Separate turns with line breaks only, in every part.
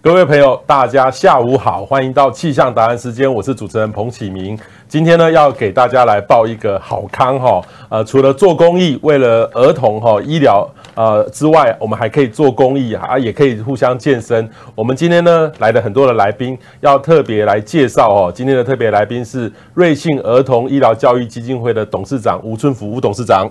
各位朋友，大家下午好，欢迎到气象答案时间，我是主持人彭启明。今天呢，要给大家来报一个好康哈，呃，除了做公益，为了儿童哈医疗呃之外，我们还可以做公益啊，也可以互相健身。我们今天呢来的很多的来宾，要特别来介绍哦。今天的特别来宾是瑞幸儿童医疗教育基金会的董事长吴春福吴董事长。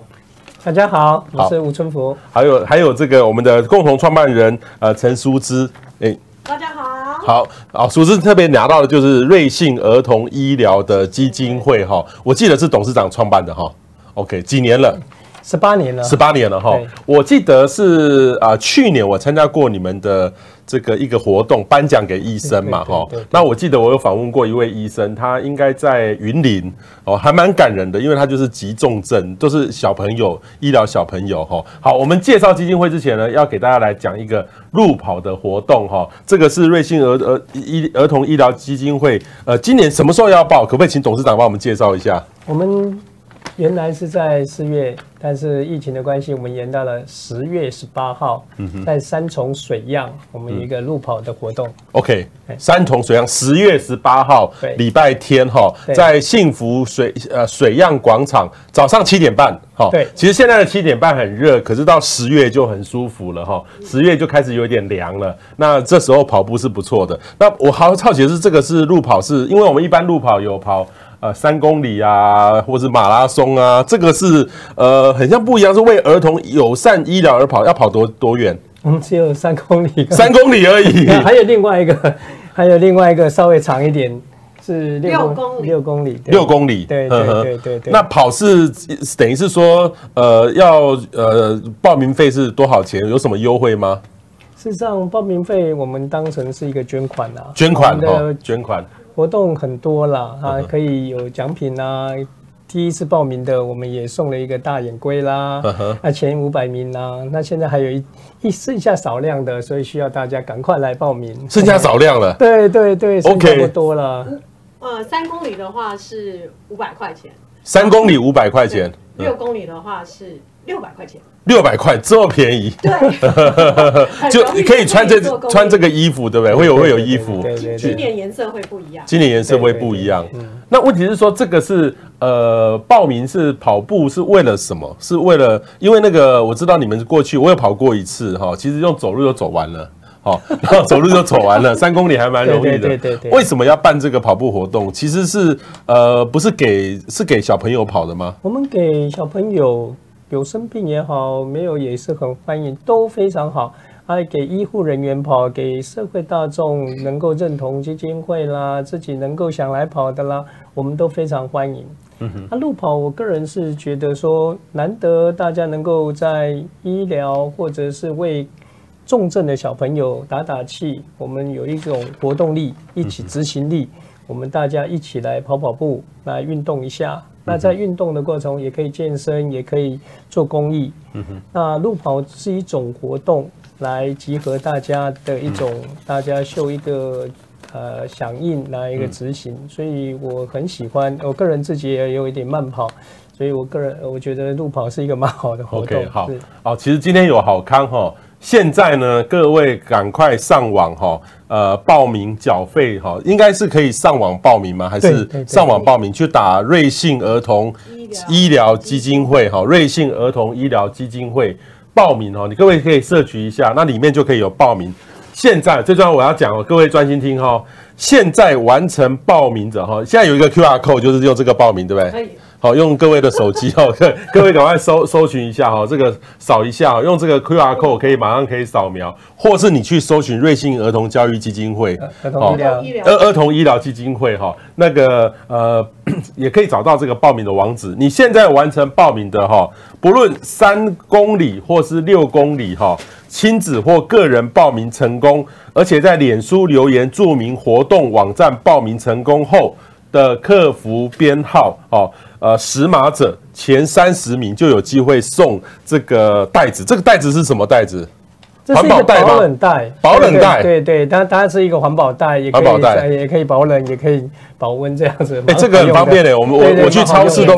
大家好，我是吴春福。
还有还有这个我们的共同创办人呃陈淑芝，哎。
大家好，
好啊，淑芝特别拿到的就是瑞幸儿童医疗的基金会哈，我记得是董事长创办的哈，OK，几年了？
十八年了，
十八年了哈。我记得是啊，去年我参加过你们的这个一个活动，颁奖给医生嘛哈。那我记得我有访问过一位医生，他应该在云林哦，还蛮感人的，因为他就是急重症，都是小朋友医疗小朋友哈。好，我们介绍基金会之前呢，要给大家来讲一个路跑的活动哈。这个是瑞幸儿儿医儿童医疗基金会，呃，今年什么时候要报？可不可以请董事长帮我们介绍一下？
我们。原来是在四月，但是疫情的关系，我们延到了十月十八号，在三重水漾，我们一个路跑的活动。
OK，三重水漾，十月十八号，礼拜天哈，在幸福水呃水漾广场，早上七点半。哈，对，其实现在的七点半很热，可是到十月就很舒服了哈，十月就开始有点凉了。那这时候跑步是不错的。那我好好奇的是，这个是路跑，是因为我们一般路跑有跑。呃，三公里啊，或是马拉松啊，这个是呃，很像不一样，是为儿童友善医疗而跑，要跑多多远？
我们只有三公里，
三公里而已。
还有另外一个，还有另外一个稍微长一点，是
六公里，
六公里，
六公里。
对对对对对。
那跑是等于是说，呃，要呃报名费是多少钱？有什么优惠吗？
事实上，报名费我们当成是一个捐款啊，
捐款的捐款。
活动很多啦，啊，可以有奖品啦。第一次报名的，我们也送了一个大眼龟啦。那前五百名啦，那现在还有一一剩下少量的，所以需要大家赶快来报名。
剩下少量了。
对对对，OK，不多了。
呃，三公里的话是五百块钱。
三公里五百块钱。
六公里的话是六百块钱。
六百块这么便宜，
对，
就你可以穿这穿这个衣服，对不对？会有会有衣服，
今年颜色会不一样，
今年颜色会不一样。那问题是说，这个是呃，报名是跑步是为了什么？是为了因为那个我知道你们过去我有跑过一次哈，其实用走路就走完了，好，然后走路就走完了，三公里还蛮容易的。对对对。为什么要办这个跑步活动？其实是呃，不是给是给小朋友跑的吗？
我们给小朋友。有生病也好，没有也是很欢迎，都非常好。还给医护人员跑，给社会大众能够认同基金会啦，自己能够想来跑的啦，我们都非常欢迎。嗯哼，啊，路跑，我个人是觉得说，难得大家能够在医疗或者是为重症的小朋友打打气，我们有一种活动力，一起执行力，我们大家一起来跑跑步，来运动一下。那在运动的过程也可以健身，也可以做公益。嗯哼。那路跑是一种活动，来集合大家的一种，大家秀一个呃响应，来一个执行。所以我很喜欢，我个人自己也有一点慢跑，所以我个人我觉得路跑是一个蛮好的活动。好，
好，其实今天有好康哈。现在呢，各位赶快上网哈，呃，报名缴费哈，应该是可以上网报名吗？还是上网报名去打瑞幸儿童医疗基金会哈，瑞幸儿童医疗基金会报名哈，你各位可以摄取一下，那里面就可以有报名。现在最重要我要讲哦，各位专心听哈，现在完成报名者哈，现在有一个 QR code，就是用这个报名，对不对？好，用各位的手机哦，各各位赶快搜搜寻一下哈，这个扫一下，用这个 QR code 可以马上可以扫描，或是你去搜寻瑞幸儿童教育基金会，儿童医疗儿儿童医疗基金会哈，那个呃 也可以找到这个报名的网址。你现在完成报名的哈，不论三公里或是六公里哈，亲子或个人报名成功，而且在脸书留言注明活动网站报名成功后的客服编号哦。呃，识码者前三十名就有机会送这个袋子。这个袋子是什么袋子？
环保袋吗？保冷袋。
保冷袋。
对对，它它是一个环保袋，也可以环保也可以保冷，也可以保温这样子。
哎，这个很方便的。我们我我去超市都。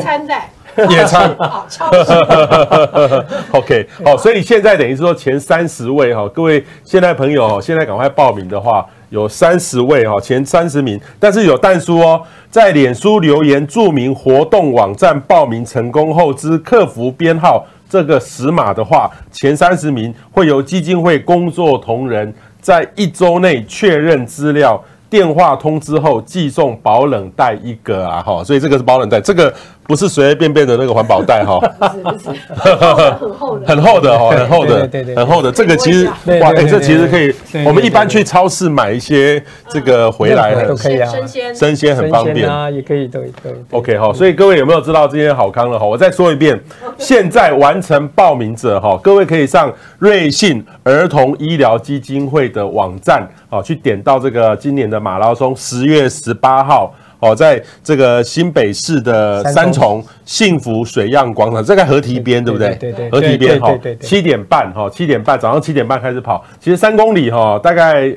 野餐。OK，好，所以现在等于是说前三十位哈，各位现在朋友现在赶快报名的话，有三十位哈，前三十名，但是有蛋叔哦，在脸书留言注明活动网站报名成功后之客服编号这个实码的话，前三十名会由基金会工作同仁在一周内确认资料。电话通知后寄送保冷袋一个啊，哈，所以这个是保冷袋，这个不是随随便便的那个环保袋哈，
不是不是，很厚的，
很厚的哈，很厚的，对对，很厚的，这个其实哇，哎，这其实可以，我们一般去超市买一些这个回来
都可以啊，
生鲜，
生鲜很方便。
啊，也可以，对对。
OK 哈，所以各位有没有知道这些好康了？哈？我再说一遍，现在完成报名者哈，各位可以上瑞信儿童医疗基金会的网站。啊，去点到这个今年的马拉松，十月十八号，哦，在这个新北市的三重幸福水漾广场，这个河堤边，对不对？
对对，
河堤边哈，七点半哈，七点半，早上七点半开始跑，其实三公里哈，大概。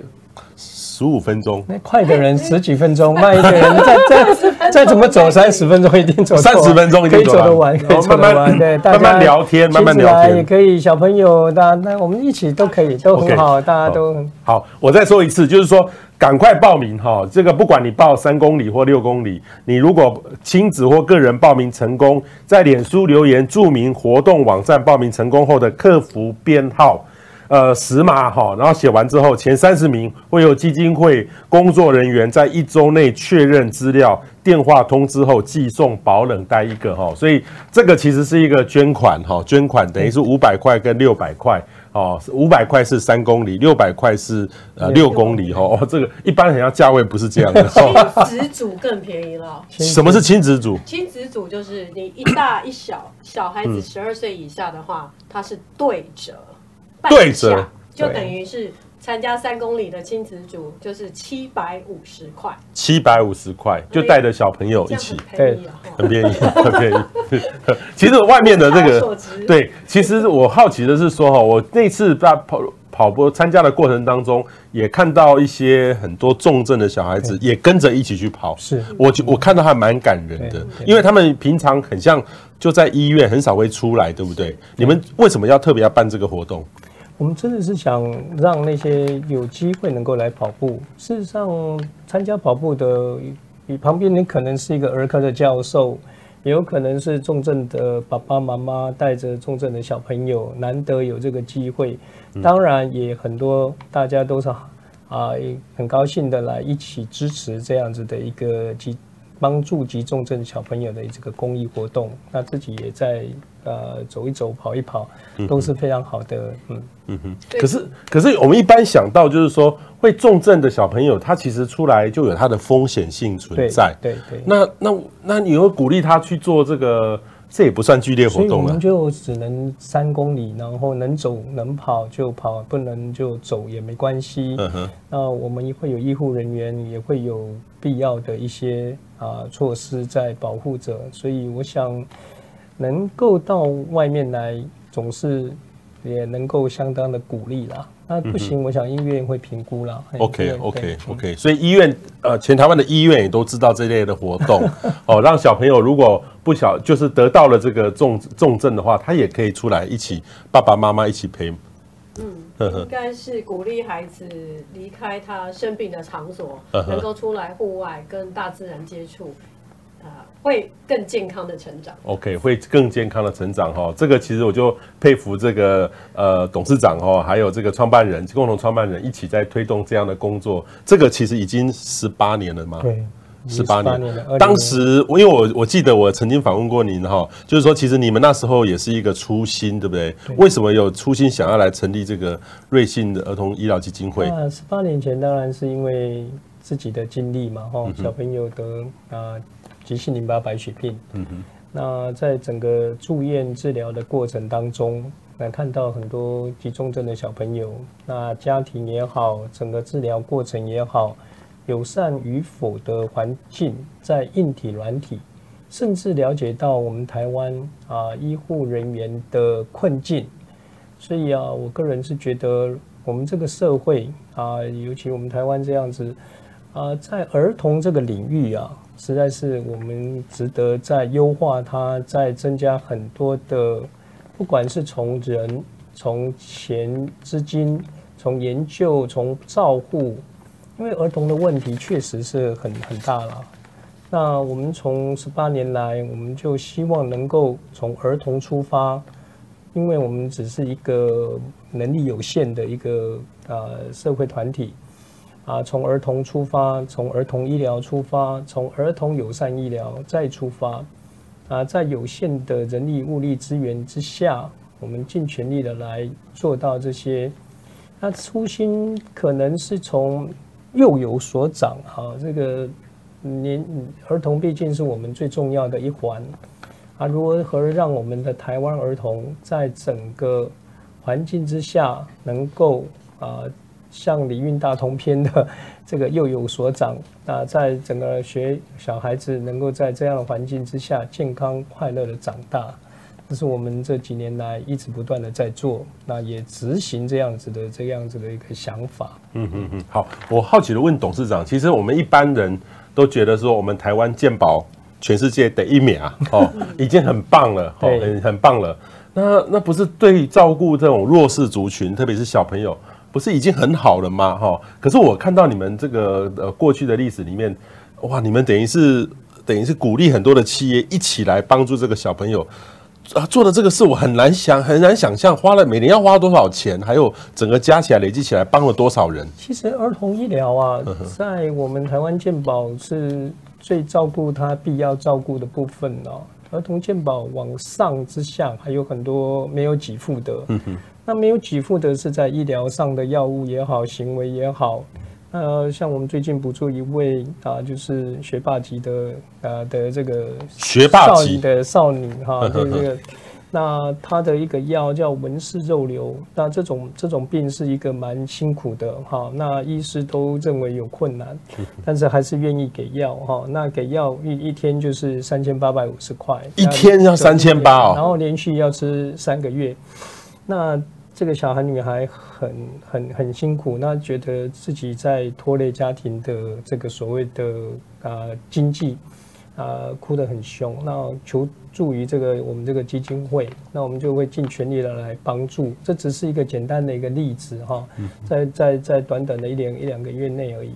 十五分钟，
那快的人十几分钟，慢一点人再 再再怎么走三十分钟一定走
三十分钟
可以走得完，可以走得完。对，
慢慢聊天，慢慢聊天
也可以。小朋友，大家那我们一起都可以，都很好，大家都很
好。我再说一次，就是说赶快报名哈。这个不管你报三公里或六公里，你如果亲子或个人报名成功，在脸书留言注明活动网站报名成功后的客服编号。呃，十码哈，然后写完之后，前三十名会有基金会工作人员在一周内确认资料，电话通知后寄送保冷袋一个哈，所以这个其实是一个捐款哈，捐款等于是五百块跟六百块哦，五百块是三公里，六百块是呃六公里哈哦，这个一般人家价位不是这样的。
亲子组更便宜了。
什么是亲子组？
亲子组就是你一大一小，小孩子十二岁以下的话，它是对折。对折就等于是参加三公里的亲子组，就是七百五十块。
七百五十块就带着小朋友一起，
对，
很便宜，很便宜。其实外面的这个，对，其实我好奇的是说哈，我那次在跑跑步参加的过程当中，也看到一些很多重症的小孩子也跟着一起去跑。
是，
我我看到还蛮感人的，因为他们平常很像就在医院，很少会出来，对不对？你们为什么要特别要办这个活动？
我们真的是想让那些有机会能够来跑步。事实上，参加跑步的，你旁边你可能是一个儿科的教授，也有可能是重症的爸爸妈妈带着重症的小朋友，难得有这个机会。当然，也很多大家都是啊，很高兴的来一起支持这样子的一个急帮助急重症小朋友的这个公益活动。那自己也在。呃，走一走，跑一跑，都是非常好的。嗯
嗯哼。可是，可是我们一般想到就是说，会重症的小朋友，他其实出来就有他的风险性存在。
对对。
那那那你会鼓励他去做这个？这也不算剧烈活动。
所以我们就只能三公里，然后能走能跑就跑，不能就走也没关系。嗯哼。那我们也会有医护人员，也会有必要的一些啊措施在保护着。所以我想。能够到外面来，总是也能够相当的鼓励啦。那不行，我想医院会评估啦。
OK，OK，OK。所以医院呃，全台湾的医院也都知道这类的活动 哦，让小朋友如果不小就是得到了这个重重症的话，他也可以出来一起，爸爸妈妈一起陪。
嗯，应该是鼓励孩子离开他生病的场所，能够出来户外跟大自然接触。会更健康的成长。
OK，会更健康的成长哈。这个其实我就佩服这个呃董事长哈，还有这个创办人，共同创办人一起在推动这样的工作。这个其实已经十八年了嘛。
对，
十八年。当时我因为我我记得我曾经访问过您哈，就是说其实你们那时候也是一个初心，对不对？对。为什么有初心想要来成立这个瑞信的儿童医疗基金会？
那十八年前当然是因为自己的经历嘛哈，小朋友得啊。急性淋巴白血病。嗯哼。那在整个住院治疗的过程当中，来看到很多急重症的小朋友，那家庭也好，整个治疗过程也好，友善与否的环境，在硬体、软体，甚至了解到我们台湾啊医护人员的困境。所以啊，我个人是觉得，我们这个社会啊，尤其我们台湾这样子。啊，在儿童这个领域啊，实在是我们值得在优化它，在增加很多的，不管是从人、从钱、资金、从研究、从照护，因为儿童的问题确实是很很大了。那我们从十八年来，我们就希望能够从儿童出发，因为我们只是一个能力有限的一个呃社会团体。啊，从儿童出发，从儿童医疗出发，从儿童友善医疗再出发，啊，在有限的人力物力资源之下，我们尽全力的来做到这些。那初心可能是从幼有所长，哈，这个年儿童毕竟是我们最重要的一环，啊，如何让我们的台湾儿童在整个环境之下能够啊。像礼运大同篇的这个幼有所长啊，在整个学小孩子能够在这样的环境之下健康快乐的长大，这是我们这几年来一直不断的在做，那也执行这样子的这样子的一个想法。
嗯嗯嗯，好，我好奇的问董事长，其实我们一般人都觉得说，我们台湾健保全世界得一名啊，哦，已经很棒了，哦，很很棒了。那那不是对照顾这种弱势族群，特别是小朋友。不是已经很好了吗？哈，可是我看到你们这个呃过去的历史里面，哇，你们等于是等于是鼓励很多的企业一起来帮助这个小朋友啊，做的这个事我很难想很难想象，花了每年要花多少钱，还有整个加起来累积起来帮了多少人。
其实儿童医疗啊，在我们台湾健保是最照顾他必要照顾的部分哦。儿童健保往上之下还有很多没有给付的。嗯哼。那没有给付的是在医疗上的药物也好，行为也好。呃，像我们最近补助一位啊，就是学霸级的啊的这个
学霸级
的少女哈，这个那他的一个药叫文氏肉瘤，那这种这种病是一个蛮辛苦的哈，那医师都认为有困难，但是还是愿意给药哈。那给药一一天就是三千八百五十块，
一天要三千八哦，
然后连续要吃三个月。那这个小孩女孩很很很辛苦，那觉得自己在拖累家庭的这个所谓的啊、呃、经济啊、呃、哭得很凶，那求助于这个我们这个基金会，那我们就会尽全力的来帮助。这只是一个简单的一个例子哈，在在在短短的一两一两个月内而已。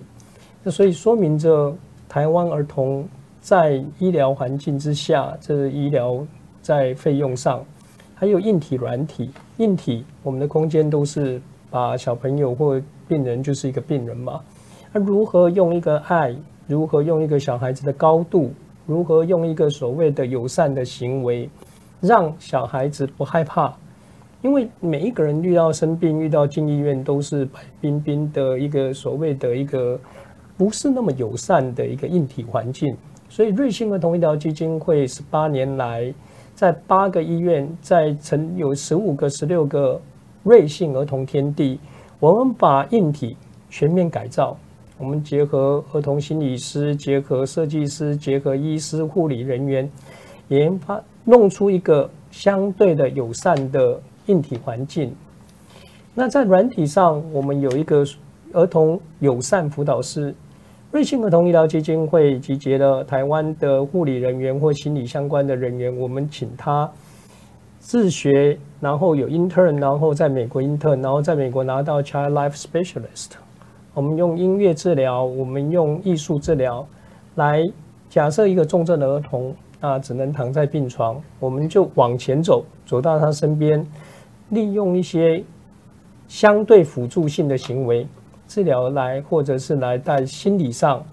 那所以说明着台湾儿童在医疗环境之下，这个医疗在费用上。还有硬体、软体。硬体，我们的空间都是把小朋友或病人就是一个病人嘛。那如何用一个爱，如何用一个小孩子的高度，如何用一个所谓的友善的行为，让小孩子不害怕？因为每一个人遇到生病、遇到进医院，都是白冰冰的一个所谓的一个不是那么友善的一个硬体环境。所以，瑞幸儿童医疗基金会十八年来。在八个医院，在曾有十五个、十六个瑞幸儿童天地，我们把硬体全面改造。我们结合儿童心理师，结合设计师，结合医师、护理人员，研发弄出一个相对的友善的硬体环境。那在软体上，我们有一个儿童友善辅导师。瑞幸儿童医疗基金会集结了台湾的护理人员或心理相关的人员，我们请他自学，然后有 intern，然后在美国 intern，然后在美国拿到 child life specialist。我们用音乐治疗，我们用艺术治疗来假设一个重症的儿童啊，只能躺在病床，我们就往前走，走到他身边，利用一些相对辅助性的行为。治疗来，或者是来在心理上，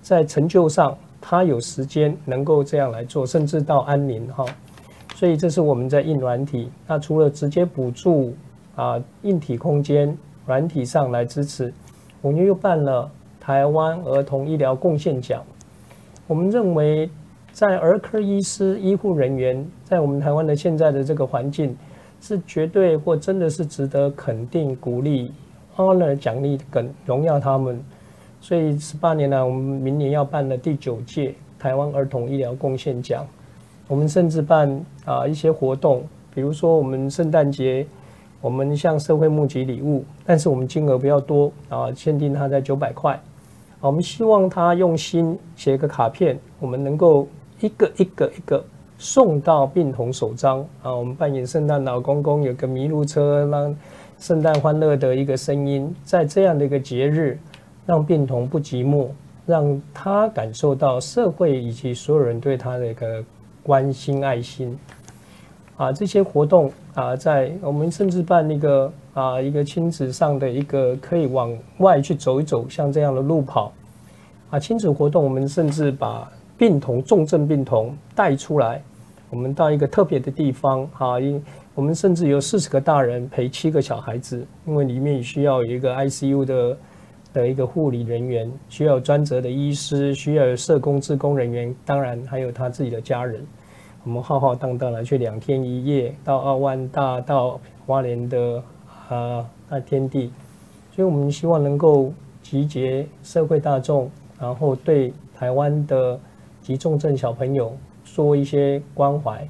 在成就上，他有时间能够这样来做，甚至到安宁哈。所以这是我们在硬软体。那除了直接补助啊硬体空间，软体上来支持，我们又办了台湾儿童医疗贡献奖。我们认为，在儿科医师、医护人员，在我们台湾的现在的这个环境，是绝对或真的是值得肯定、鼓励。Honor 奖励跟荣耀他们，所以十八年来，我们明年要办的第九届台湾儿童医疗贡献奖，我们甚至办啊一些活动，比如说我们圣诞节，我们向社会募集礼物，但是我们金额不要多啊，限定它在九百块，我们希望他用心写个卡片，我们能够一个一个一个送到病童手中啊。我们扮演圣诞老公公，有个麋鹿车，让圣诞欢乐的一个声音，在这样的一个节日，让病童不寂寞，让他感受到社会以及所有人对他的一个关心爱心。啊，这些活动啊，在我们甚至办那个啊，一个亲子上的一个可以往外去走一走，像这样的路跑啊，亲子活动，我们甚至把病童重症病童带出来，我们到一个特别的地方啊，因我们甚至有四十个大人陪七个小孩子，因为里面需要有一个 ICU 的的一个护理人员，需要专责的医师，需要社工、志工人员，当然还有他自己的家人。我们浩浩荡荡来去两天一夜，到二万大，到花莲的啊大天地，所以我们希望能够集结社会大众，然后对台湾的急重症小朋友说一些关怀。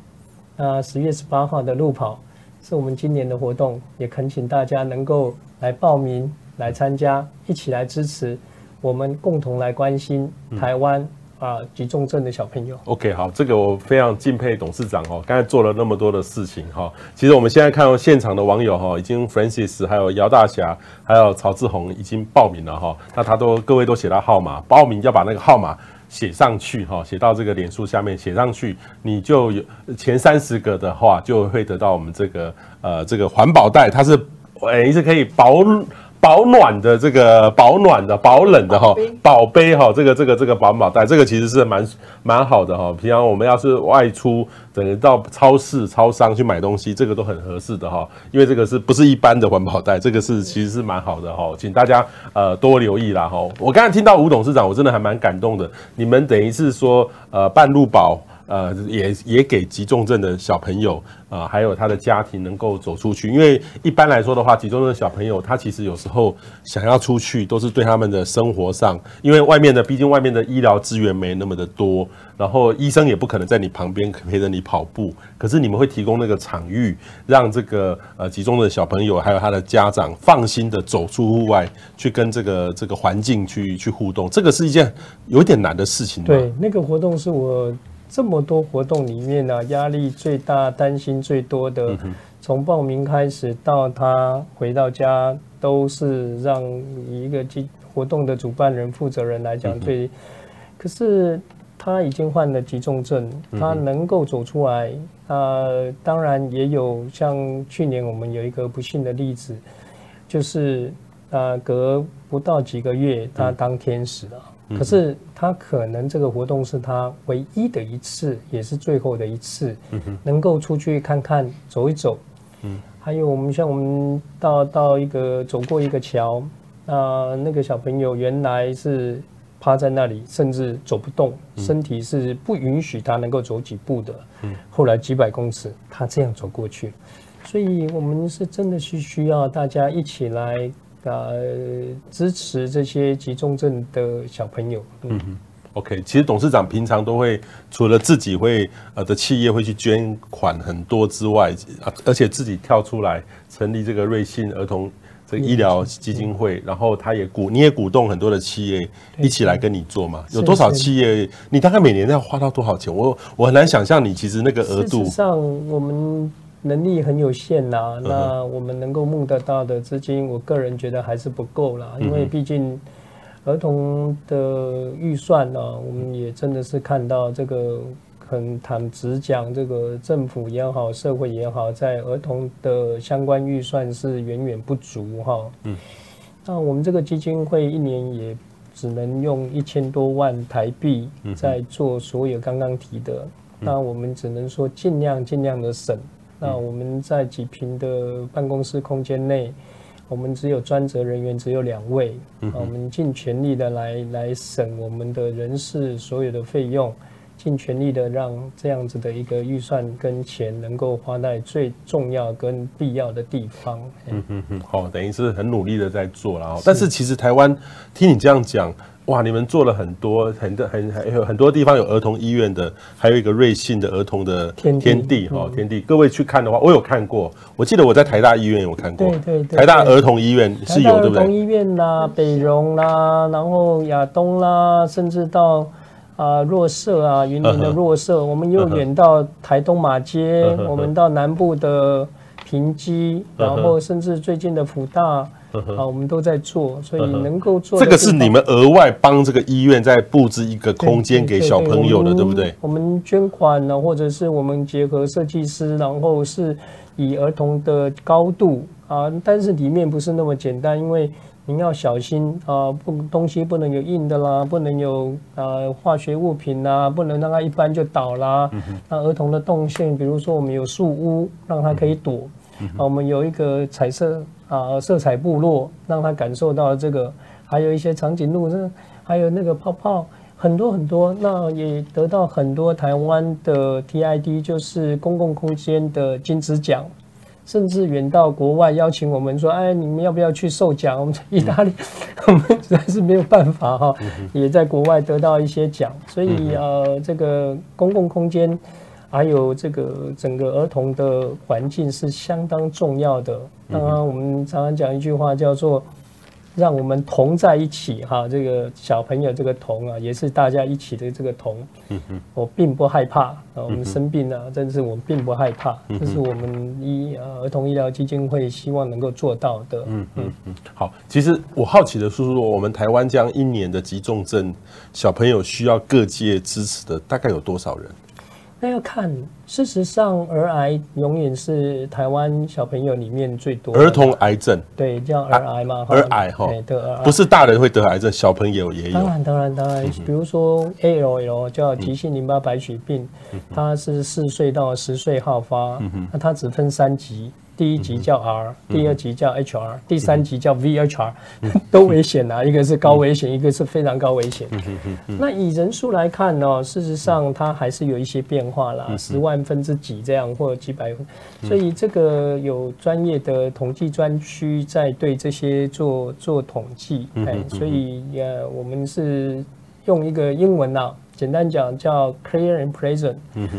那十月十八号的路跑是我们今年的活动，也恳请大家能够来报名来参加，一起来支持，我们共同来关心台湾。嗯啊，急重症的小朋友。
OK，好，这个我非常敬佩董事长哦，刚才做了那么多的事情哈。其实我们现在看到现场的网友哈，已经 Francis 还有姚大侠还有曹志宏已经报名了哈。那他都各位都写到号码，报名要把那个号码写上去哈，写到这个脸书下面写上去，你就有前三十个的话就会得到我们这个呃这个环保袋，它是诶是可以保。保暖的这个保暖的保冷的哈，保杯哈，这个这个这个环保袋，这个其实是蛮蛮好的哈。平常我们要是外出，等于到超市、超商去买东西，这个都很合适的哈。因为这个是不是一般的环保袋？这个是其实是蛮好的哈，请大家呃多留意啦哈。我刚才听到吴董事长，我真的还蛮感动的。你们等于是说呃半路保。呃，也也给急重症的小朋友啊、呃，还有他的家庭能够走出去。因为一般来说的话，急重症的小朋友他其实有时候想要出去，都是对他们的生活上，因为外面的毕竟外面的医疗资源没那么的多，然后医生也不可能在你旁边陪着你跑步。可是你们会提供那个场域，让这个呃急重症的小朋友还有他的家长放心的走出户外，去跟这个这个环境去去互动。这个是一件有点难的事情。
对，那个活动是我。这么多活动里面呢、啊，压力最大、担心最多的，从报名开始到他回到家，都是让一个活动的主办人、负责人来讲对。可是他已经患了急重症，他能够走出来，呃，当然也有像去年我们有一个不幸的例子，就是呃，隔不到几个月，他当天死了。可是他可能这个活动是他唯一的一次，也是最后的一次，能够出去看看、走一走。嗯，还有我们像我们到到一个走过一个桥，那那个小朋友原来是趴在那里，甚至走不动，身体是不允许他能够走几步的。嗯，后来几百公尺，他这样走过去，所以我们是真的是需要大家一起来。呃，支持这些急重症的小朋友。嗯哼
，OK。其实董事长平常都会除了自己会呃的企业会去捐款很多之外，而且自己跳出来成立这个瑞信儿童这个医疗基金会，然后他也鼓你也鼓动很多的企业一起来跟你做嘛。有多少企业？你大概每年要花到多少钱？我我很难想象你其实那个额度。
上我们。能力很有限呐、啊，那我们能够募得到的资金，我个人觉得还是不够啦，因为毕竟儿童的预算呢、啊，我们也真的是看到这个很坦直讲，这个政府也好，社会也好，在儿童的相关预算是远远不足哈。嗯，那我们这个基金会一年也只能用一千多万台币在做所有刚刚提的，那我们只能说尽量尽量的省。那我们在几平的办公室空间内，我们只有专责人员只有两位，我们尽全力的来来省我们的人事所有的费用，尽全力的让这样子的一个预算跟钱能够花在最重要跟必要的地方。嗯
嗯嗯，好，等于是很努力的在做了。但是其实台湾听你这样讲。哇，你们做了很多很多很还有很多地方有儿童医院的，还有一个瑞幸的儿童的天地哈天地。各位去看的话，我有看过，我记得我在台大医院有看过。
对对对，
台大儿童医院是有对不对？
儿童医院啦，北荣啦，然后亚东啦，甚至到。啊，弱社啊，云林的弱社，我们又远到台东马街，我们到南部的平基，然后甚至最近的辅大 啊，我们都在做，所以能够做
这个是你们额外帮这个医院在布置一个空间给小朋友的，对不对？
我们捐款呢，或者是我们结合设计师，然后是以儿童的高度啊，但是里面不是那么简单，因为。您要小心啊，不东西不能有硬的啦，不能有呃化学物品啦，不能让它一搬就倒啦。那儿童的动线，比如说我们有树屋，让它可以躲。啊，我们有一个彩色啊色彩部落，让他感受到这个。还有一些长颈鹿，这还有那个泡泡，很多很多。那也得到很多台湾的 TID，就是公共空间的金质奖。甚至远到国外邀请我们说：“哎，你们要不要去授奖？”我们在意大利，我们实在是没有办法哈，也在国外得到一些奖。所以呃，这个公共空间还有这个整个儿童的环境是相当重要的。当然，我们常常讲一句话叫做。让我们同在一起哈，这个小朋友这个同啊，也是大家一起的这个同。我并不害怕啊，我们生病了，但是我们并不害怕，这是我们医呃儿童医疗基金会希望能够做到的。嗯嗯
嗯。好，其实我好奇的是说，我们台湾这样一年的急重症小朋友需要各界支持的大概有多少人？
那要看，事实上，儿癌永远是台湾小朋友里面最多。儿
童癌症，
对，叫儿癌嘛。
儿癌哈，对，不是大人会得癌症，小朋友也有。
当然，当然，当然。比如说 ALL 叫急性淋巴白血病，它是四岁到十岁好发，那它只分三级。第一级叫 R，第二级叫 HR，第三级叫 VHR，都危险啊！一个是高危险，一个是非常高危险。那以人数来看呢，事实上它还是有一些变化啦，十万分之几这样，或者几百分。所以这个有专业的统计专区在对这些做做统计。哎，所以呃，我们是用一个英文啊。简单讲叫 clear and present，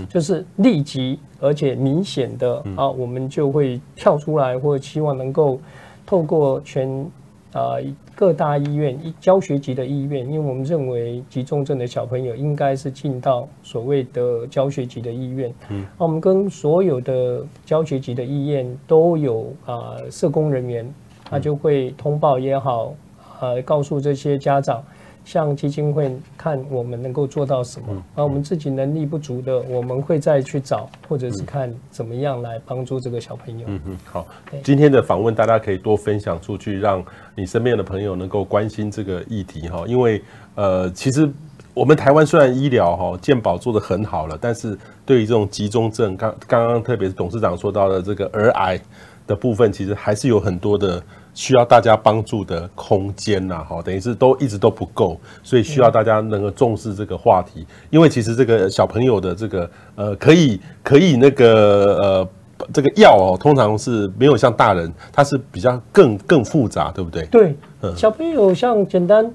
就是立即而且明显的啊，我们就会跳出来，或者希望能够透过全啊各大医院、教学级的医院，因为我们认为急重症的小朋友应该是进到所谓的教学级的医院。嗯，我们跟所有的教学级的医院都有啊社工人员，他就会通报也好，呃，告诉这些家长。向基金会看我们能够做到什么，而我们自己能力不足的，我们会再去找，或者是看怎么样来帮助这个小朋友。嗯嗯，好，
今天的访问大家可以多分享出去，让你身边的朋友能够关心这个议题哈。因为呃，其实我们台湾虽然医疗哈健保做得很好了，但是对于这种集中症，刚刚刚特别是董事长说到的这个儿癌的部分，其实还是有很多的。需要大家帮助的空间呐，哈，等于是都一直都不够，所以需要大家能够重视这个话题。因为其实这个小朋友的这个呃，可以可以那个呃，这个药哦，通常是没有像大人，它是比较更更复杂，对不对？
对，小朋友像简单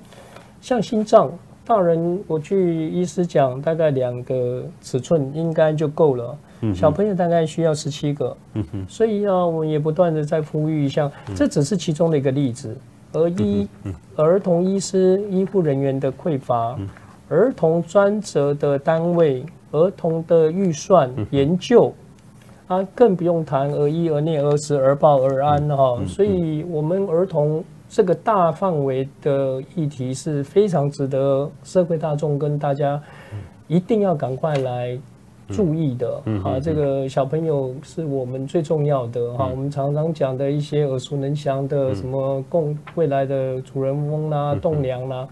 像心脏，大人我据医师讲，大概两个尺寸应该就够了。小朋友大概需要十七个，所以啊，我们也不断的在呼吁一下，这只是其中的一个例子。而医儿童医师、医护人员的匮乏，儿童专责的单位、儿童的预算研究，啊，更不用谈儿医、儿内、儿时、儿报、儿安哈。所以，我们儿童这个大范围的议题是非常值得社会大众跟大家一定要赶快来。注意的，啊，这个小朋友是我们最重要的哈。我们常常讲的一些耳熟能详的，什么共未来的主人翁啦、栋梁啦。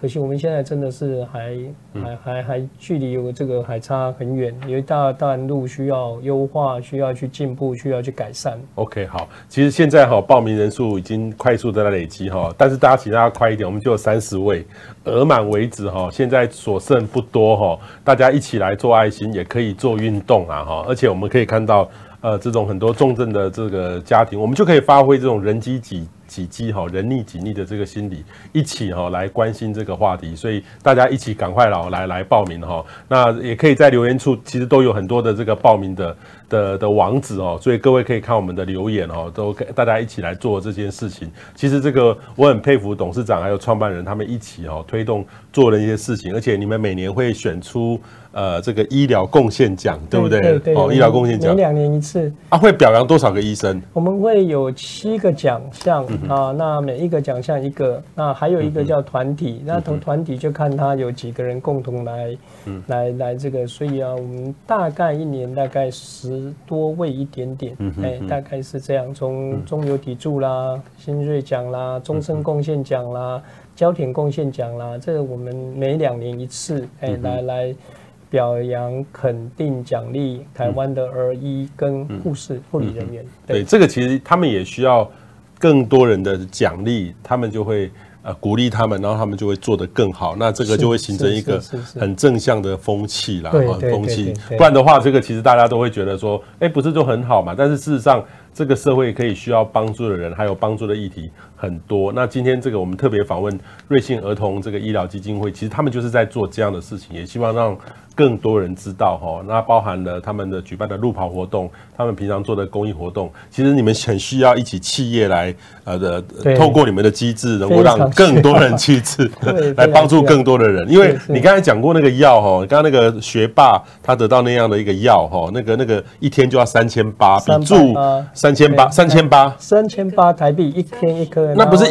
可惜我们现在真的是还还还还距离有这个还差很远，有一大段路需要优化，需要去进步，需要去改善。
OK，好，其实现在哈报名人数已经快速的在累积哈，但是大家请大家快一点，我们就有三十位，额满为止哈，现在所剩不多哈，大家一起来做爱心，也可以做运动啊哈，而且我们可以看到呃这种很多重症的这个家庭，我们就可以发挥这种人机几。己饥哈，人溺己溺的这个心理，一起哈来关心这个话题，所以大家一起赶快来来来报名哈。那也可以在留言处，其实都有很多的这个报名的的的网址哦，所以各位可以看我们的留言哦，都大家一起来做这件事情。其实这个我很佩服董事长还有创办人他们一起哦推动做了一些事情，而且你们每年会选出。呃，这个医疗贡献奖，对不对？
对对对
哦，医疗贡献奖，
每两年一次。
啊，会表扬多少个医生？
我们会有七个奖项啊，那每一个奖项一个，那还有一个叫团体，那同团体就看他有几个人共同来，来来这个，所以啊，我们大概一年大概十多位一点点，哎，大概是这样，从中流砥柱啦、新锐奖啦、终身贡献奖啦、焦点贡献奖啦，这个我们每两年一次，哎，来来。表扬、肯定、奖励台湾的儿医跟护士、护理人员。
对，这个其实他们也需要更多人的奖励，他们就会呃鼓励他们，然后他们就会做得更好。那这个就会形成一个很正向的风气啦，风气。不然的话，这个其实大家都会觉得说，哎，不是就很好嘛？但是事实上。这个社会可以需要帮助的人，还有帮助的议题很多。那今天这个我们特别访问瑞幸儿童这个医疗基金会，其实他们就是在做这样的事情，也希望让更多人知道哈。那包含了他们的举办的路跑活动，他们平常做的公益活动，其实你们很需要一起企业来呃的，透过你们的机制，能够让更多人去吃，来帮助更多的人。因为你刚才讲过那个药哈，刚刚那个学霸他得到那样的一个药哈，那个那个一天就要三千八，比住。三千八，三千八，
三千八台币一天一颗，
那不是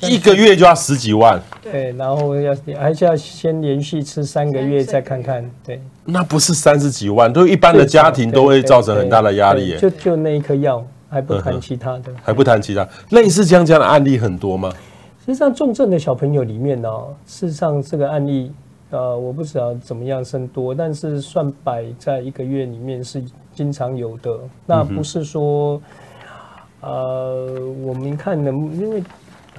一一个月就要十几万？
对，然后要还是要先连续吃三个月再看看，对。
那不是三十几万，对一般的家庭都会造成很大的压力耶。
就就那一颗药，还不谈其他的，
还不谈其他，类似这样这样的案例很多吗？
实际上重症的小朋友里面呢，事实上这个案例，呃，我不知道怎么样甚多，但是算摆在一个月里面是。经常有的，那不是说，呃，我们看能，因为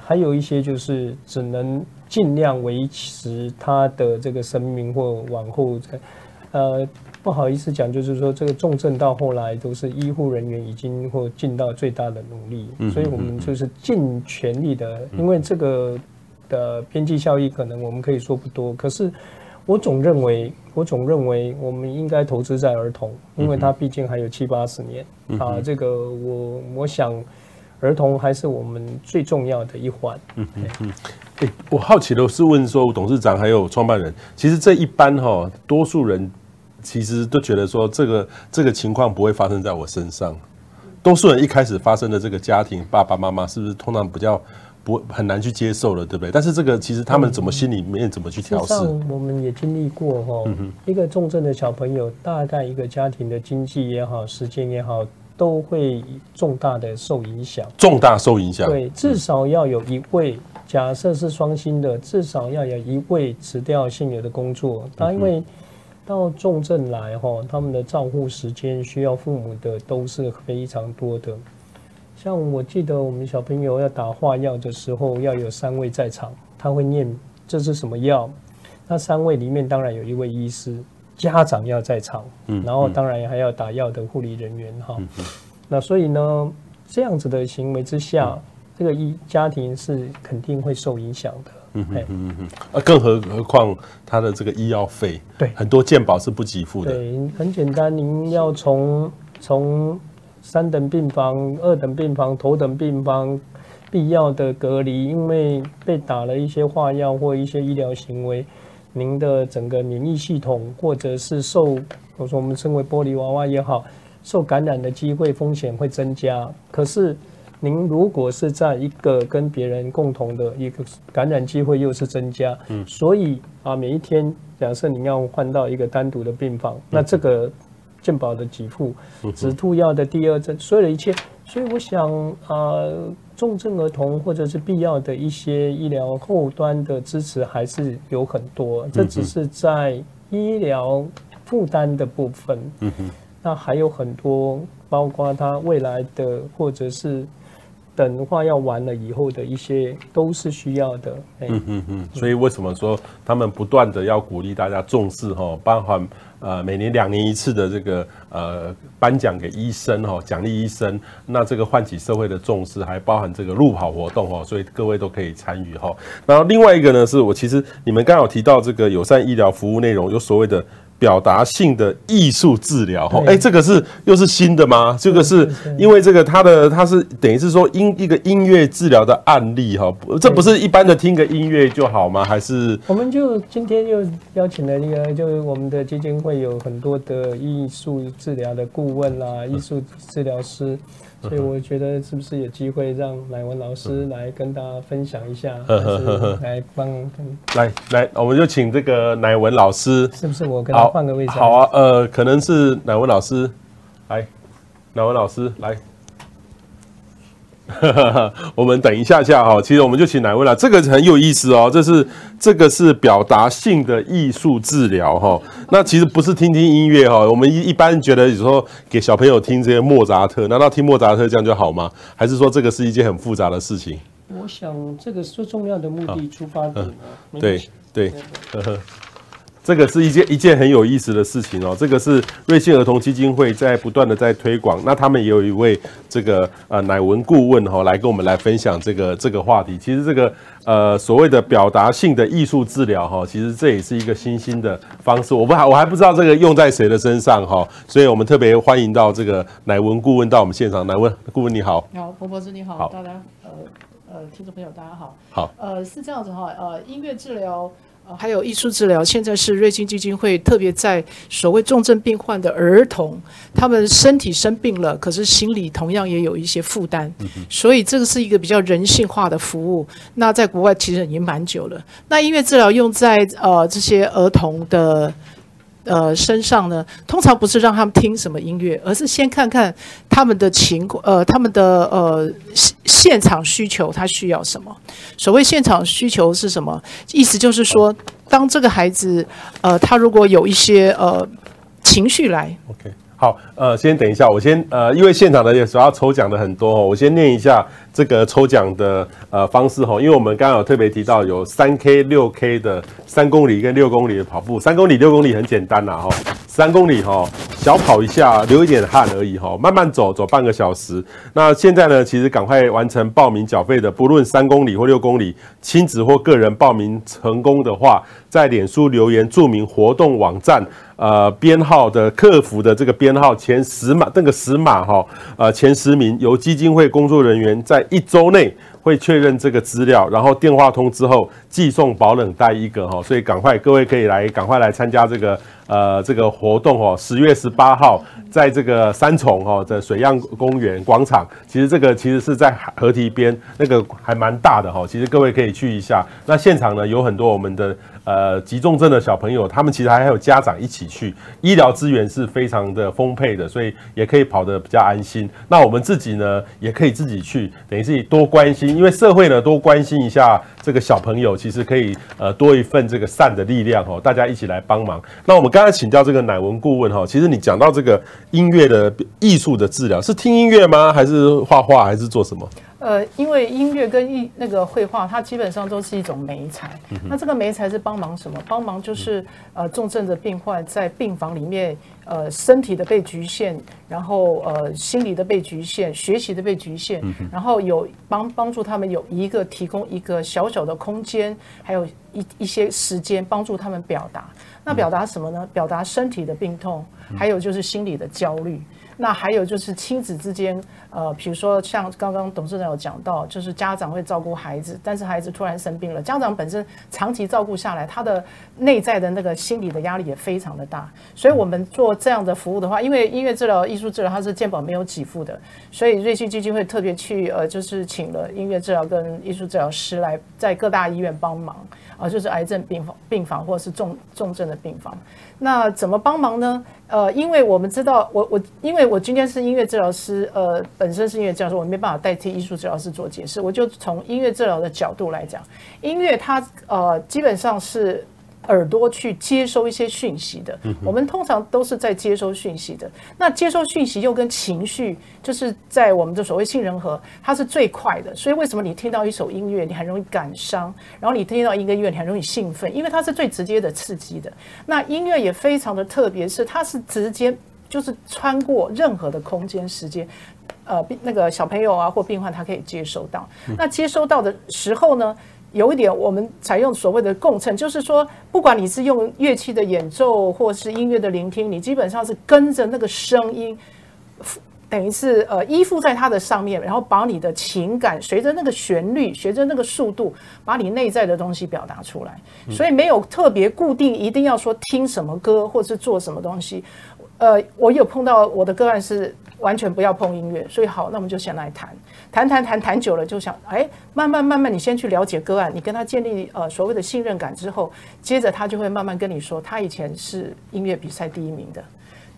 还有一些就是只能尽量维持他的这个生命或往后，呃，不好意思讲，就是说这个重症到后来都是医护人员已经或尽到最大的努力，所以我们就是尽全力的，因为这个的边际效益可能我们可以说不多，可是。我总认为，我总认为，我们应该投资在儿童，因为他毕竟还有七八十年啊。这个我我想，儿童还是我们最重要的一环。嗯嗯嗯。
哎，我好奇的是问说，董事长还有创办人，其实这一般哈，多数人其实都觉得说，这个这个情况不会发生在我身上。多数人一开始发生的这个家庭，爸爸妈妈是不是通常比较？不很难去接受了，对不对？但是这个其实他们怎么心里面怎么去调试？
我们也经历过哈，一个重症的小朋友，大概一个家庭的经济也好，时间也好，都会重大的受影响。
重大受影响。
对，至少要有一位，假设是双薪的，至少要有一位辞掉现有的工作。他因为到重症来哈，他们的照护时间需要父母的都是非常多的。像我记得我们小朋友要打化药的时候，要有三位在场，他会念这是什么药。那三位里面当然有一位医师，家长要在场，然后当然还要打药的护理人员哈。那所以呢，这样子的行为之下，这个一家庭是肯定会受影响的。嗯嗯
嗯更何何况他的这个医药费，对，很多健保是不给付的。
对，很简单，您要从从。三等病房、二等病房、头等病房，必要的隔离，因为被打了一些化药或一些医疗行为，您的整个免疫系统或者是受，我说我们称为玻璃娃娃也好，受感染的机会风险会增加。可是您如果是在一个跟别人共同的一个感染机会又是增加，嗯，所以啊，每一天假设您要换到一个单独的病房，那这个。健保的给付，止吐药的第二针，所有的一切，所以我想啊，重症儿童或者是必要的一些医疗后端的支持还是有很多，这只是在医疗负担的部分。嗯哼，那还有很多，包括他未来的或者是等的话要完了以后的一些都是需要的。
嗯嗯嗯，所以为什么说他们不断的要鼓励大家重视哈，包含呃每年两年一次的这个呃颁奖给医生哈，奖励医生，那这个唤起社会的重视，还包含这个路跑活动哈，所以各位都可以参与哈。然后另外一个呢，是我其实你们刚好提到这个友善医疗服务内容，有所谓的。表达性的艺术治疗，哈，哎，这个是又是新的吗？这个是因为这个它的它是等于是说音一个音乐治疗的案例，哈，这不是一般的听个音乐就好吗？还是
我们就今天又邀请了一个，就是我们的基金会有很多的艺术治疗的顾问啦，艺术治疗师。所以我觉得是不是有机会让乃文老师来跟大家分享一下，来帮
来来，我们就请这个乃文老师，
是不是我跟他换个位置？
好啊，呃，可能是乃文老师，来，乃文老师来。我们等一下下哈，其实我们就请哪位了，这个很有意思哦，这是这个是表达性的艺术治疗哈。那其实不是听听音乐哈，我们一一般觉得有时候给小朋友听这些莫扎特，难道听莫扎特这样就好吗？还是说这个是一件很复杂的事情？
我想这个最重要的目的出发点
对对。呵呵 这个是一件一件很有意思的事情哦。这个是瑞幸儿童基金会在不断的在推广，那他们也有一位这个呃乃文顾问哈，来跟我们来分享这个这个话题。其实这个呃所谓的表达性的艺术治疗哈，其实这也是一个新兴的方式。我不还我还不知道这个用在谁的身上哈，所以我们特别欢迎到这个乃文顾问到我们现场。乃文顾问你好，
你好，彭博士你好，好大家呃呃听众朋友大家好，
好
呃是这样子哈，呃音乐治疗。还有艺术治疗，现在是瑞金基金会特别在所谓重症病患的儿童，他们身体生病了，可是心理同样也有一些负担，所以这个是一个比较人性化的服务。那在国外其实已经蛮久了。那音乐治疗用在呃这些儿童的。呃，身上呢，通常不是让他们听什么音乐，而是先看看他们的情况，呃，他们的呃现场需求，他需要什么？所谓现场需求是什么？意思就是说，当这个孩子，呃，他如果有一些呃情绪来
，OK，好，呃，先等一下，我先呃，因为现场的也主要抽奖的很多哦，我先念一下。这个抽奖的呃方式哈，因为我们刚刚有特别提到有三 K、六 K 的三公里跟六公里的跑步，三公里、六公里很简单啦哈，三公里哈小跑一下，流一点汗而已哈，慢慢走走半个小时。那现在呢，其实赶快完成报名缴费的，不论三公里或六公里，亲子或个人报名成功的话，在脸书留言注明活动网站呃编号的客服的这个编号前十码那个十码哈呃前十名由基金会工作人员在一周内会确认这个资料，然后电话通知后寄送保冷袋一个哈，所以赶快各位可以来赶快来参加这个呃这个活动哦，十月十八号在这个三重哈的水漾公园广场，其实这个其实是在河堤边，那个还蛮大的哈，其实各位可以去一下。那现场呢有很多我们的呃急重症的小朋友，他们其实还有家长一起去，医疗资源是非常的丰沛的，所以也可以跑得比较安心。那我们自己呢也可以自己去，等于是多关心。因为社会呢多关心一下这个小朋友，其实可以呃多一份这个善的力量哦，大家一起来帮忙。那我们刚才请教这个乃文顾问哈，其实你讲到这个音乐的艺术的治疗，是听音乐吗？还是画画？还是做什么？
呃，因为音乐跟艺那个绘画，它基本上都是一种媒材。那这个媒材是帮忙什么？帮忙就是呃重症的病患在病房里面，呃身体的被局限，然后呃心理的被局限，学习的被局限，然后有帮帮助他们有一个提供一个小小的空间，还有一一些时间帮助他们表达。那表达什么呢？表达身体的病痛，还有就是心理的焦虑。那还有就是亲子之间，呃，比如说像刚刚董事长有讲到，就是家长会照顾孩子，但是孩子突然生病了，家长本身长期照顾下来，他的内在的那个心理的压力也非常的大。所以我们做这样的服务的话，因为音乐治疗、艺术治疗它是健保没有给付的，所以瑞幸基金会特别去呃，就是请了音乐治疗跟艺术治疗师来在各大医院帮忙。啊，就是癌症病房、病房或者是重重症的病房，那怎么帮忙呢？呃，因为我们知道，我我因为我今天是音乐治疗师，呃，本身是音乐治疗师，我没办法代替艺术治疗师做解释，我就从音乐治疗的角度来讲，音乐它呃基本上是耳朵去接收一些讯息的。我们通常都是在接收讯息的。那接收讯息又跟情绪，就是在我们的所谓杏仁核，它是最快的。所以为什么你听到一首音乐，你很容易感伤；然后你听到一个音乐，你很容易兴奋，因为它是最直接的刺激的。那音乐也非常的特别，是它是直接就是穿过任何的空间时间，呃，那个小朋友啊或病患他可以接收到。那接收到的时候呢？有一点，我们采用所谓的共振，就是说，不管你是用乐器的演奏，或是音乐的聆听，你基本上是跟着那个声音，等于是呃依附在它的上面，然后把你的情感随着那个旋律，随着那个速度，把你内在的东西表达出来。所以没有特别固定，一定要说听什么歌，或是做什么东西。呃，我有碰到我的个案是。完全不要碰音乐，所以好，那我们就先来谈，谈谈谈谈久了，就想，哎，慢慢慢慢，你先去了解个案，你跟他建立呃所谓的信任感之后，接着他就会慢慢跟你说，他以前是音乐比赛第一名的，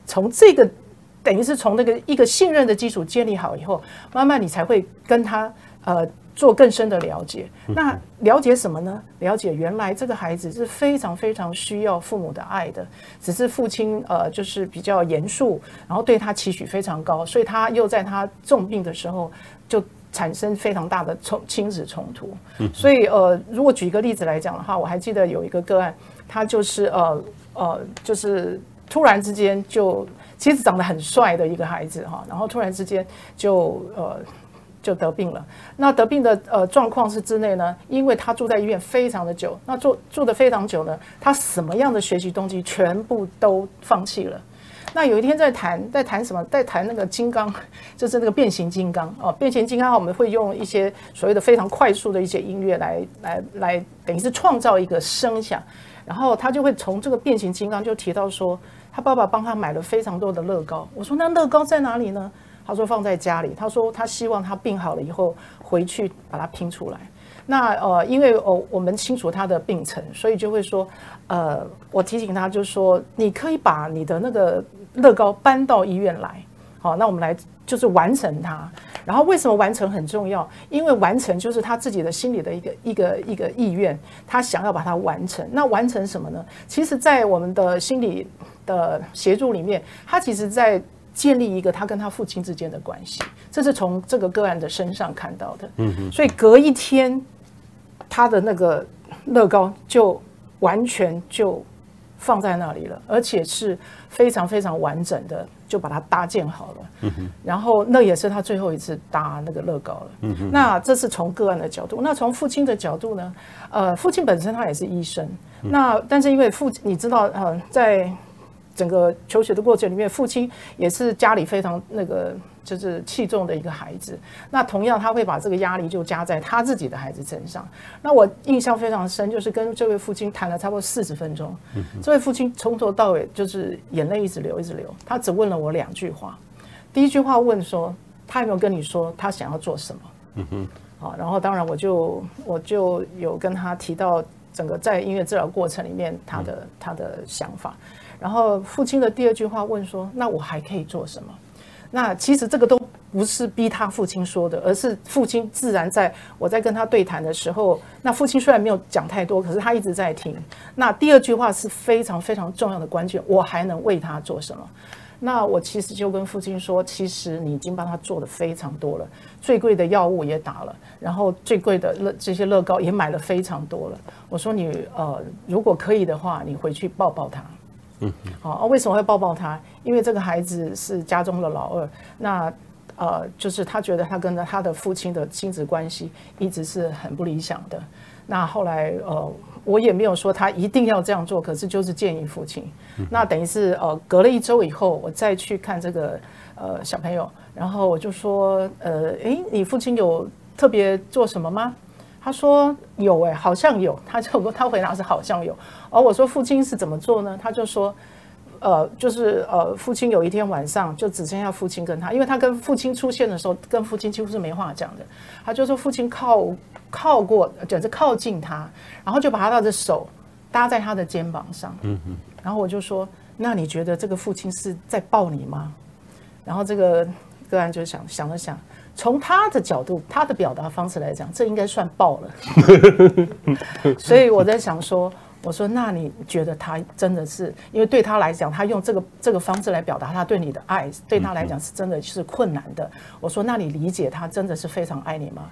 从这个等于是从那个一个信任的基础建立好以后，慢慢你才会跟他呃。做更深的了解，那了解什么呢？了解原来这个孩子是非常非常需要父母的爱的，只是父亲呃就是比较严肃，然后对他期许非常高，所以他又在他重病的时候就产生非常大的冲亲子冲突。所以呃，如果举一个例子来讲的话，我还记得有一个个案，他就是呃呃就是突然之间就其实长得很帅的一个孩子哈，然后突然之间就呃。就得病了。那得病的呃状况是之内呢，因为他住在医院非常的久，那住住的非常久呢，他什么样的学习动机全部都放弃了。那有一天在谈，在谈什么？在谈那个金刚，就是那个变形金刚哦。变形金刚我们会用一些所谓的非常快速的一些音乐来来来，等于是创造一个声响。然后他就会从这个变形金刚就提到说，他爸爸帮他买了非常多的乐高。我说那乐高在哪里呢？他说放在家里。他说他希望他病好了以后回去把它拼出来。那呃，因为哦我们清楚他的病程，所以就会说，呃，我提醒他，就是说你可以把你的那个乐高搬到医院来。好，那我们来就是完成它。然后为什么完成很重要？因为完成就是他自己的心里的一个一个一个意愿，他想要把它完成。那完成什么呢？其实，在我们的心理的协助里面，他其实在。建立一个他跟他父亲之间的关系，这是从这个个案的身上看到的。嗯嗯。所以隔一天，他的那个乐高就完全就放在那里了，而且是非常非常完整的，就把它搭建好了。嗯。然后那也是他最后一次搭那个乐高了。嗯。那这是从个案的角度，那从父亲的角度呢？呃，父亲本身他也是医生。那但是因为父亲，你知道，呃，在整个求学的过程里面，父亲也是家里非常那个就是器重的一个孩子。那同样他会把这个压力就加在他自己的孩子身上。那我印象非常深，就是跟这位父亲谈了差不多四十分钟。这位父亲从头到尾就是眼泪一直流，一直流。他只问了我两句话。第一句话问说：“他有没有跟你说他想要做什么？”嗯哼。好，然后当然我就我就有跟他提到整个在音乐治疗过程里面他的他的想法。然后父亲的第二句话问说：“那我还可以做什么？”那其实这个都不是逼他父亲说的，而是父亲自然在我在跟他对谈的时候，那父亲虽然没有讲太多，可是他一直在听。那第二句话是非常非常重要的关键，我还能为他做什么？那我其实就跟父亲说：“其实你已经帮他做的非常多了，最贵的药物也打了，然后最贵的乐这些乐高也买了非常多了。”我说你：“呃，如果可以的话，你回去抱抱他。”嗯，好，为什么会抱抱他？因为这个孩子是家中的老二，那呃，就是他觉得他跟他的父亲的亲子关系一直是很不理想的。那后来呃，我也没有说他一定要这样做，可是就是建议父亲。那等于是呃，隔了一周以后，我再去看这个呃小朋友，然后我就说呃，诶，你父亲有特别做什么吗？他说有哎、欸，好像有。他就他回答是好像有。而我说父亲是怎么做呢？他就说，呃，就是呃，父亲有一天晚上就只剩下父亲跟他，因为他跟父亲出现的时候，跟父亲几乎是没话讲的。他就说父亲靠靠过，简直靠近他，然后就把他的手搭在他的肩膀上。嗯嗯。然后我就说，那你觉得这个父亲是在抱你吗？然后这个个案就想想了想。从他的角度，他的表达方式来讲，这应该算爆了。所以我在想说，我说，那你觉得他真的是，因为对他来讲，他用这个这个方式来表达他对你的爱，对他来讲是真的是困难的。我说，那你理解他真的是非常爱你吗？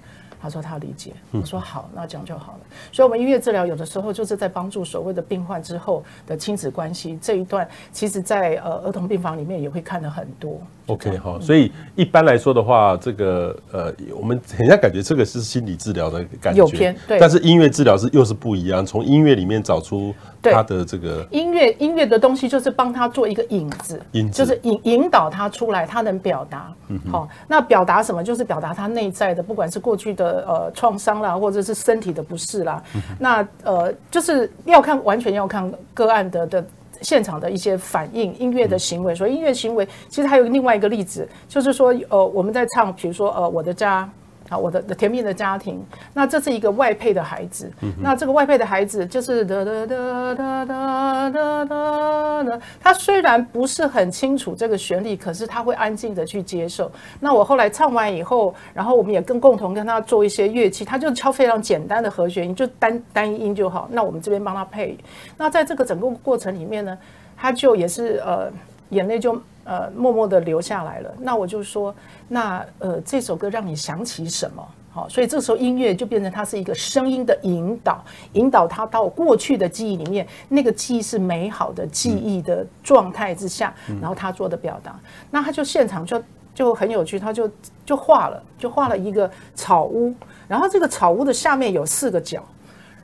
他说他理解，我说好，那这样就好了。所以，我们音乐治疗有的时候就是在帮助所谓的病患之后的亲子关系这一段，其实在呃儿童病房里面也会看得很多。
OK，好，所以一般来说的话，这个呃，我们 很像感觉这个是心理治疗的感觉，
有偏对，
但是音乐治疗是又是不一样，从音乐里面找出他的这个
音乐音乐的东西，就是帮他做一个引子，
引子
就是引引导他出来，他能表达。嗯，好，那表达什么？就是表达他内在的，不管是过去的。呃，创伤啦，或者是身体的不适啦，嗯、那呃，就是要看，完全要看个案的的现场的一些反应，音乐的行为。所以音乐行为其实还有另外一个例子，就是说，呃，我们在唱，比如说，呃，我的家。啊，我的的甜蜜的家庭，那这是一个外配的孩子，嗯、那这个外配的孩子就是哒哒哒哒哒哒哒，他虽然不是很清楚这个旋律，可是他会安静的去接受。那我后来唱完以后，然后我们也更共同跟他做一些乐器，他就敲非常简单的和弦，就单单音就好。那我们这边帮他配。那在这个整个过程里面呢，他就也是呃眼泪就。呃，默默的留下来了。那我就说，那呃，这首歌让你想起什么？好，所以这时候音乐就变成它是一个声音的引导，引导他到过去的记忆里面，那个记忆是美好的记忆的状态之下，然后他做的表达。那他就现场就就很有趣，他就就画了，就画了一个草屋，然后这个草屋的下面有四个角。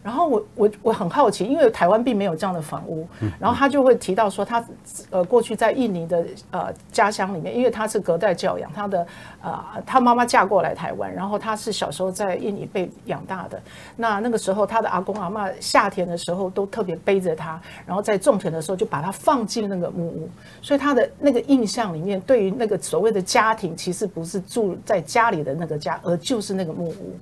然后我我我很好奇，因为台湾并没有这样的房屋，然后他就会提到说他呃过去在印尼的呃家乡里面，因为他是隔代教养，他的呃他妈妈嫁过来台湾，然后他是小时候在印尼被养大的。那那个时候他的阿公阿妈夏天的时候都特别背着他，然后在种田的时候就把他放进那个木屋，所以他的那个印象里面，对于那个所谓的家庭，其实不是住在家里的那个家，而就是那个木屋。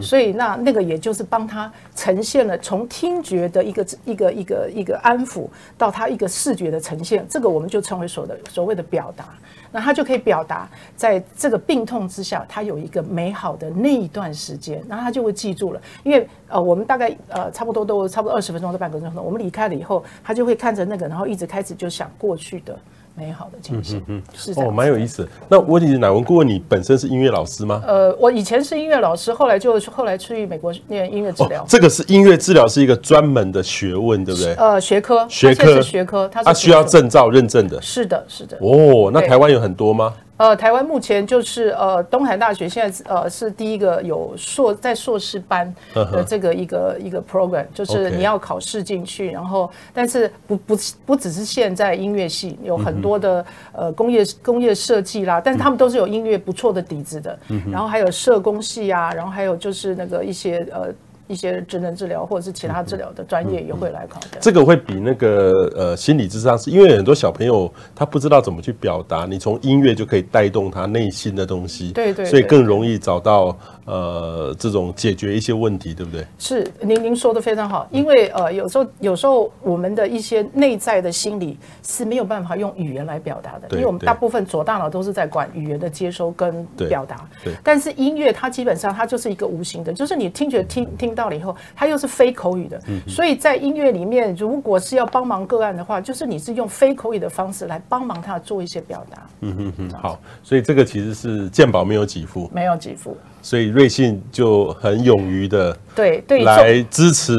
所以那那个也就是帮他 呈呈现了从听觉的一个一个一个一个安抚到他一个视觉的呈现，这个我们就称为所的所谓的表达。那他就可以表达在这个病痛之下，他有一个美好的那一段时间，然后他就会记住了。因为呃，我们大概呃差不多都差不多二十分钟到半个钟头，我们离开了以后，他就会看着那个，然后一直开始就想过去的。美好的情形，嗯嗯，
哦，蛮有意思。那我问你，乃文顾问，你本身是音乐老师吗？
呃，我以前是音乐老师，后来就后来去美国念音乐治疗。
这个是音乐治疗是一个专门的学问，对不对？
呃，学科，
学科
是学科，它
需要证照认证的。
是的，是的。
哦，那台湾有很多吗？
呃，台湾目前就是呃，东海大学现在呃是第一个有硕在硕士班的这个一个一个 program，就是你要考试进去，然后但是不不不只是现在音乐系有很多的呃工业工业设计啦，但是他们都是有音乐不错的底子的，然后还有社工系啊，然后还有就是那个一些呃。一些职能治疗或者是其他治疗的专业也会来考的。
这个会比那个呃心理智商是因为很多小朋友他不知道怎么去表达，你从音乐就可以带动他内心的东西，
对对，
所以更容易找到呃这种解决一些问题，对不对？
是您您说的非常好，因为呃有时候有时候我们的一些内在的心理是没有办法用语言来表达的，因为我们大部分左大脑都是在管语言的接收跟表达，对，但是音乐它基本上它就是一个无形的，就是你听觉听听。到了以后，它又是非口语的，所以在音乐里面，如果是要帮忙个案的话，就是你是用非口语的方式来帮忙他做一些表达。
嗯哼哼，好，所以这个其实是鉴宝没有给付，
没有给付，
所以瑞信就很勇于的
对对
来支持。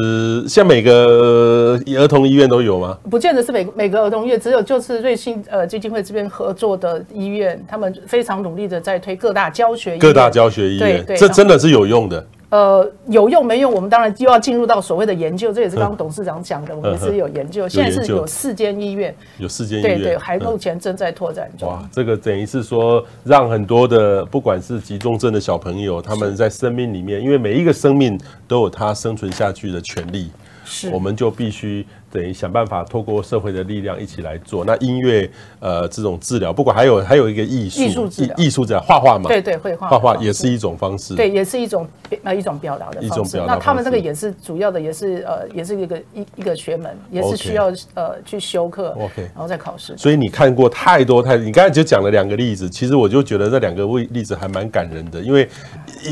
像每个儿童医院都有吗？
不见得是每每个儿童医院，只有就是瑞信呃基金会这边合作的医院，他们非常努力的在推各大教学医院，
各大教学医院，对，这真的是有用的。
呃，有用没用？我们当然就要进入到所谓的研究，这也是刚刚董事长讲的。我们是有研究，现在是有四间医院，
有四间医院，
对对，还目前正在拓展中。哇，
这个等于是说，让很多的不管是急重症的小朋友，他们在生命里面，因为每一个生命都有他生存下去的权利，是，我们就必须。等于想办法透过社会的力量一起来做。那音乐呃这种治疗，不管还有还有一个艺术艺术治疗，艺术治疗画画嘛，
对对，绘画
画画也是一种方式，
对，也是一种呃一种表达的方式。一种表达。那他们这个也是主要的，也是呃也是一个一一个学门，也是需要呃去修课，OK，然后再考试。
所以你看过太多太多，你刚才就讲了两个例子，其实我就觉得这两个例例子还蛮感人的，因为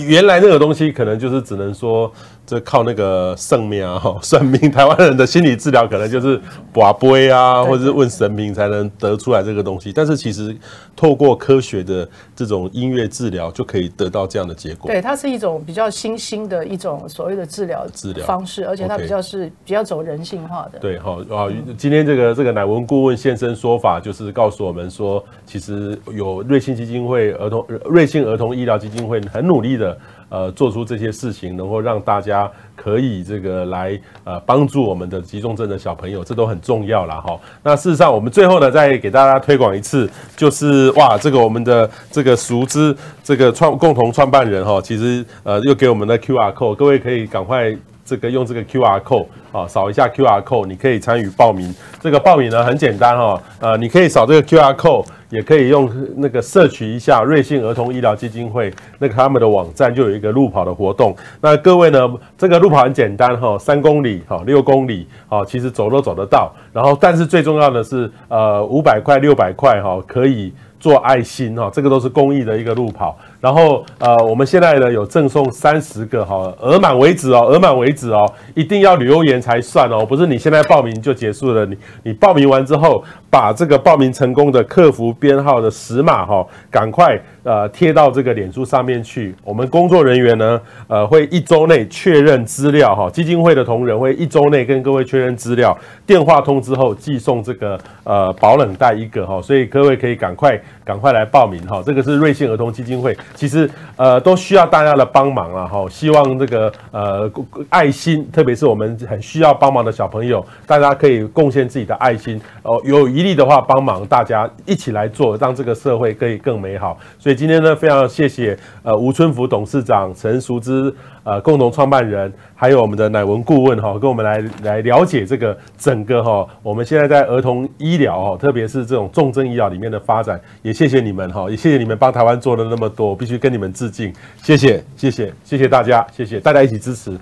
原来那个东西可能就是只能说。这靠那个圣命啊，算命。台湾人的心理治疗可能就是跋杯啊，或者是问神明才能得出来这个东西。但是其实透过科学的这种音乐治疗，就可以得到这样的结果。
对，它是一种比较新兴的一种所谓的治疗治疗方式，而且它比较是比较走人性化的。
对，好啊，今天这个这个乃文顾问现身说法，就是告诉我们说，其实有瑞信基金会儿童瑞幸儿童医疗基金会很努力的。呃，做出这些事情，能够让大家可以这个来呃帮助我们的急重症的小朋友，这都很重要了哈。那事实上，我们最后呢，再给大家推广一次，就是哇，这个我们的这个熟知这个创共同创办人哈，其实呃又给我们的 QR code，各位可以赶快这个用这个 QR code 啊，扫一下 QR code，你可以参与报名。这个报名呢很简单哈，呃，你可以扫这个 QR code。也可以用那个摄取一下瑞幸儿童医疗基金会那个他们的网站，就有一个路跑的活动。那各位呢，这个路跑很简单哈，三公里哈，六公里哈，其实走都走得到。然后，但是最重要的是，呃，五百块、六百块哈，可以。做爱心哈，这个都是公益的一个路跑。然后呃，我们现在呢有赠送三十个哈，额满为止哦，额满为止哦，一定要留言才算哦，不是你现在报名就结束了。你你报名完之后，把这个报名成功的客服编号的实码哈，赶快呃贴到这个脸书上面去。我们工作人员呢，呃，会一周内确认资料哈，基金会的同仁会一周内跟各位确认资料，电话通知后寄送这个呃保冷袋一个哈，所以各位可以赶快。赶快来报名哈！这个是瑞信儿童基金会，其实呃都需要大家的帮忙了哈。希望这个呃爱心，特别是我们很需要帮忙的小朋友，大家可以贡献自己的爱心哦。有余力的话，帮忙大家一起来做，让这个社会可以更美好。所以今天呢，非常谢谢呃吴春福董事长、陈淑芝呃共同创办人，还有我们的乃文顾问哈，跟我们来来了解这个整个哈，我们现在在儿童医疗哈，特别是这种重症医疗里面的发展也。谢谢你们哈，也谢谢你们帮台湾做了那么多，必须跟你们致敬，谢谢谢谢谢谢大家，谢谢大家一起支持。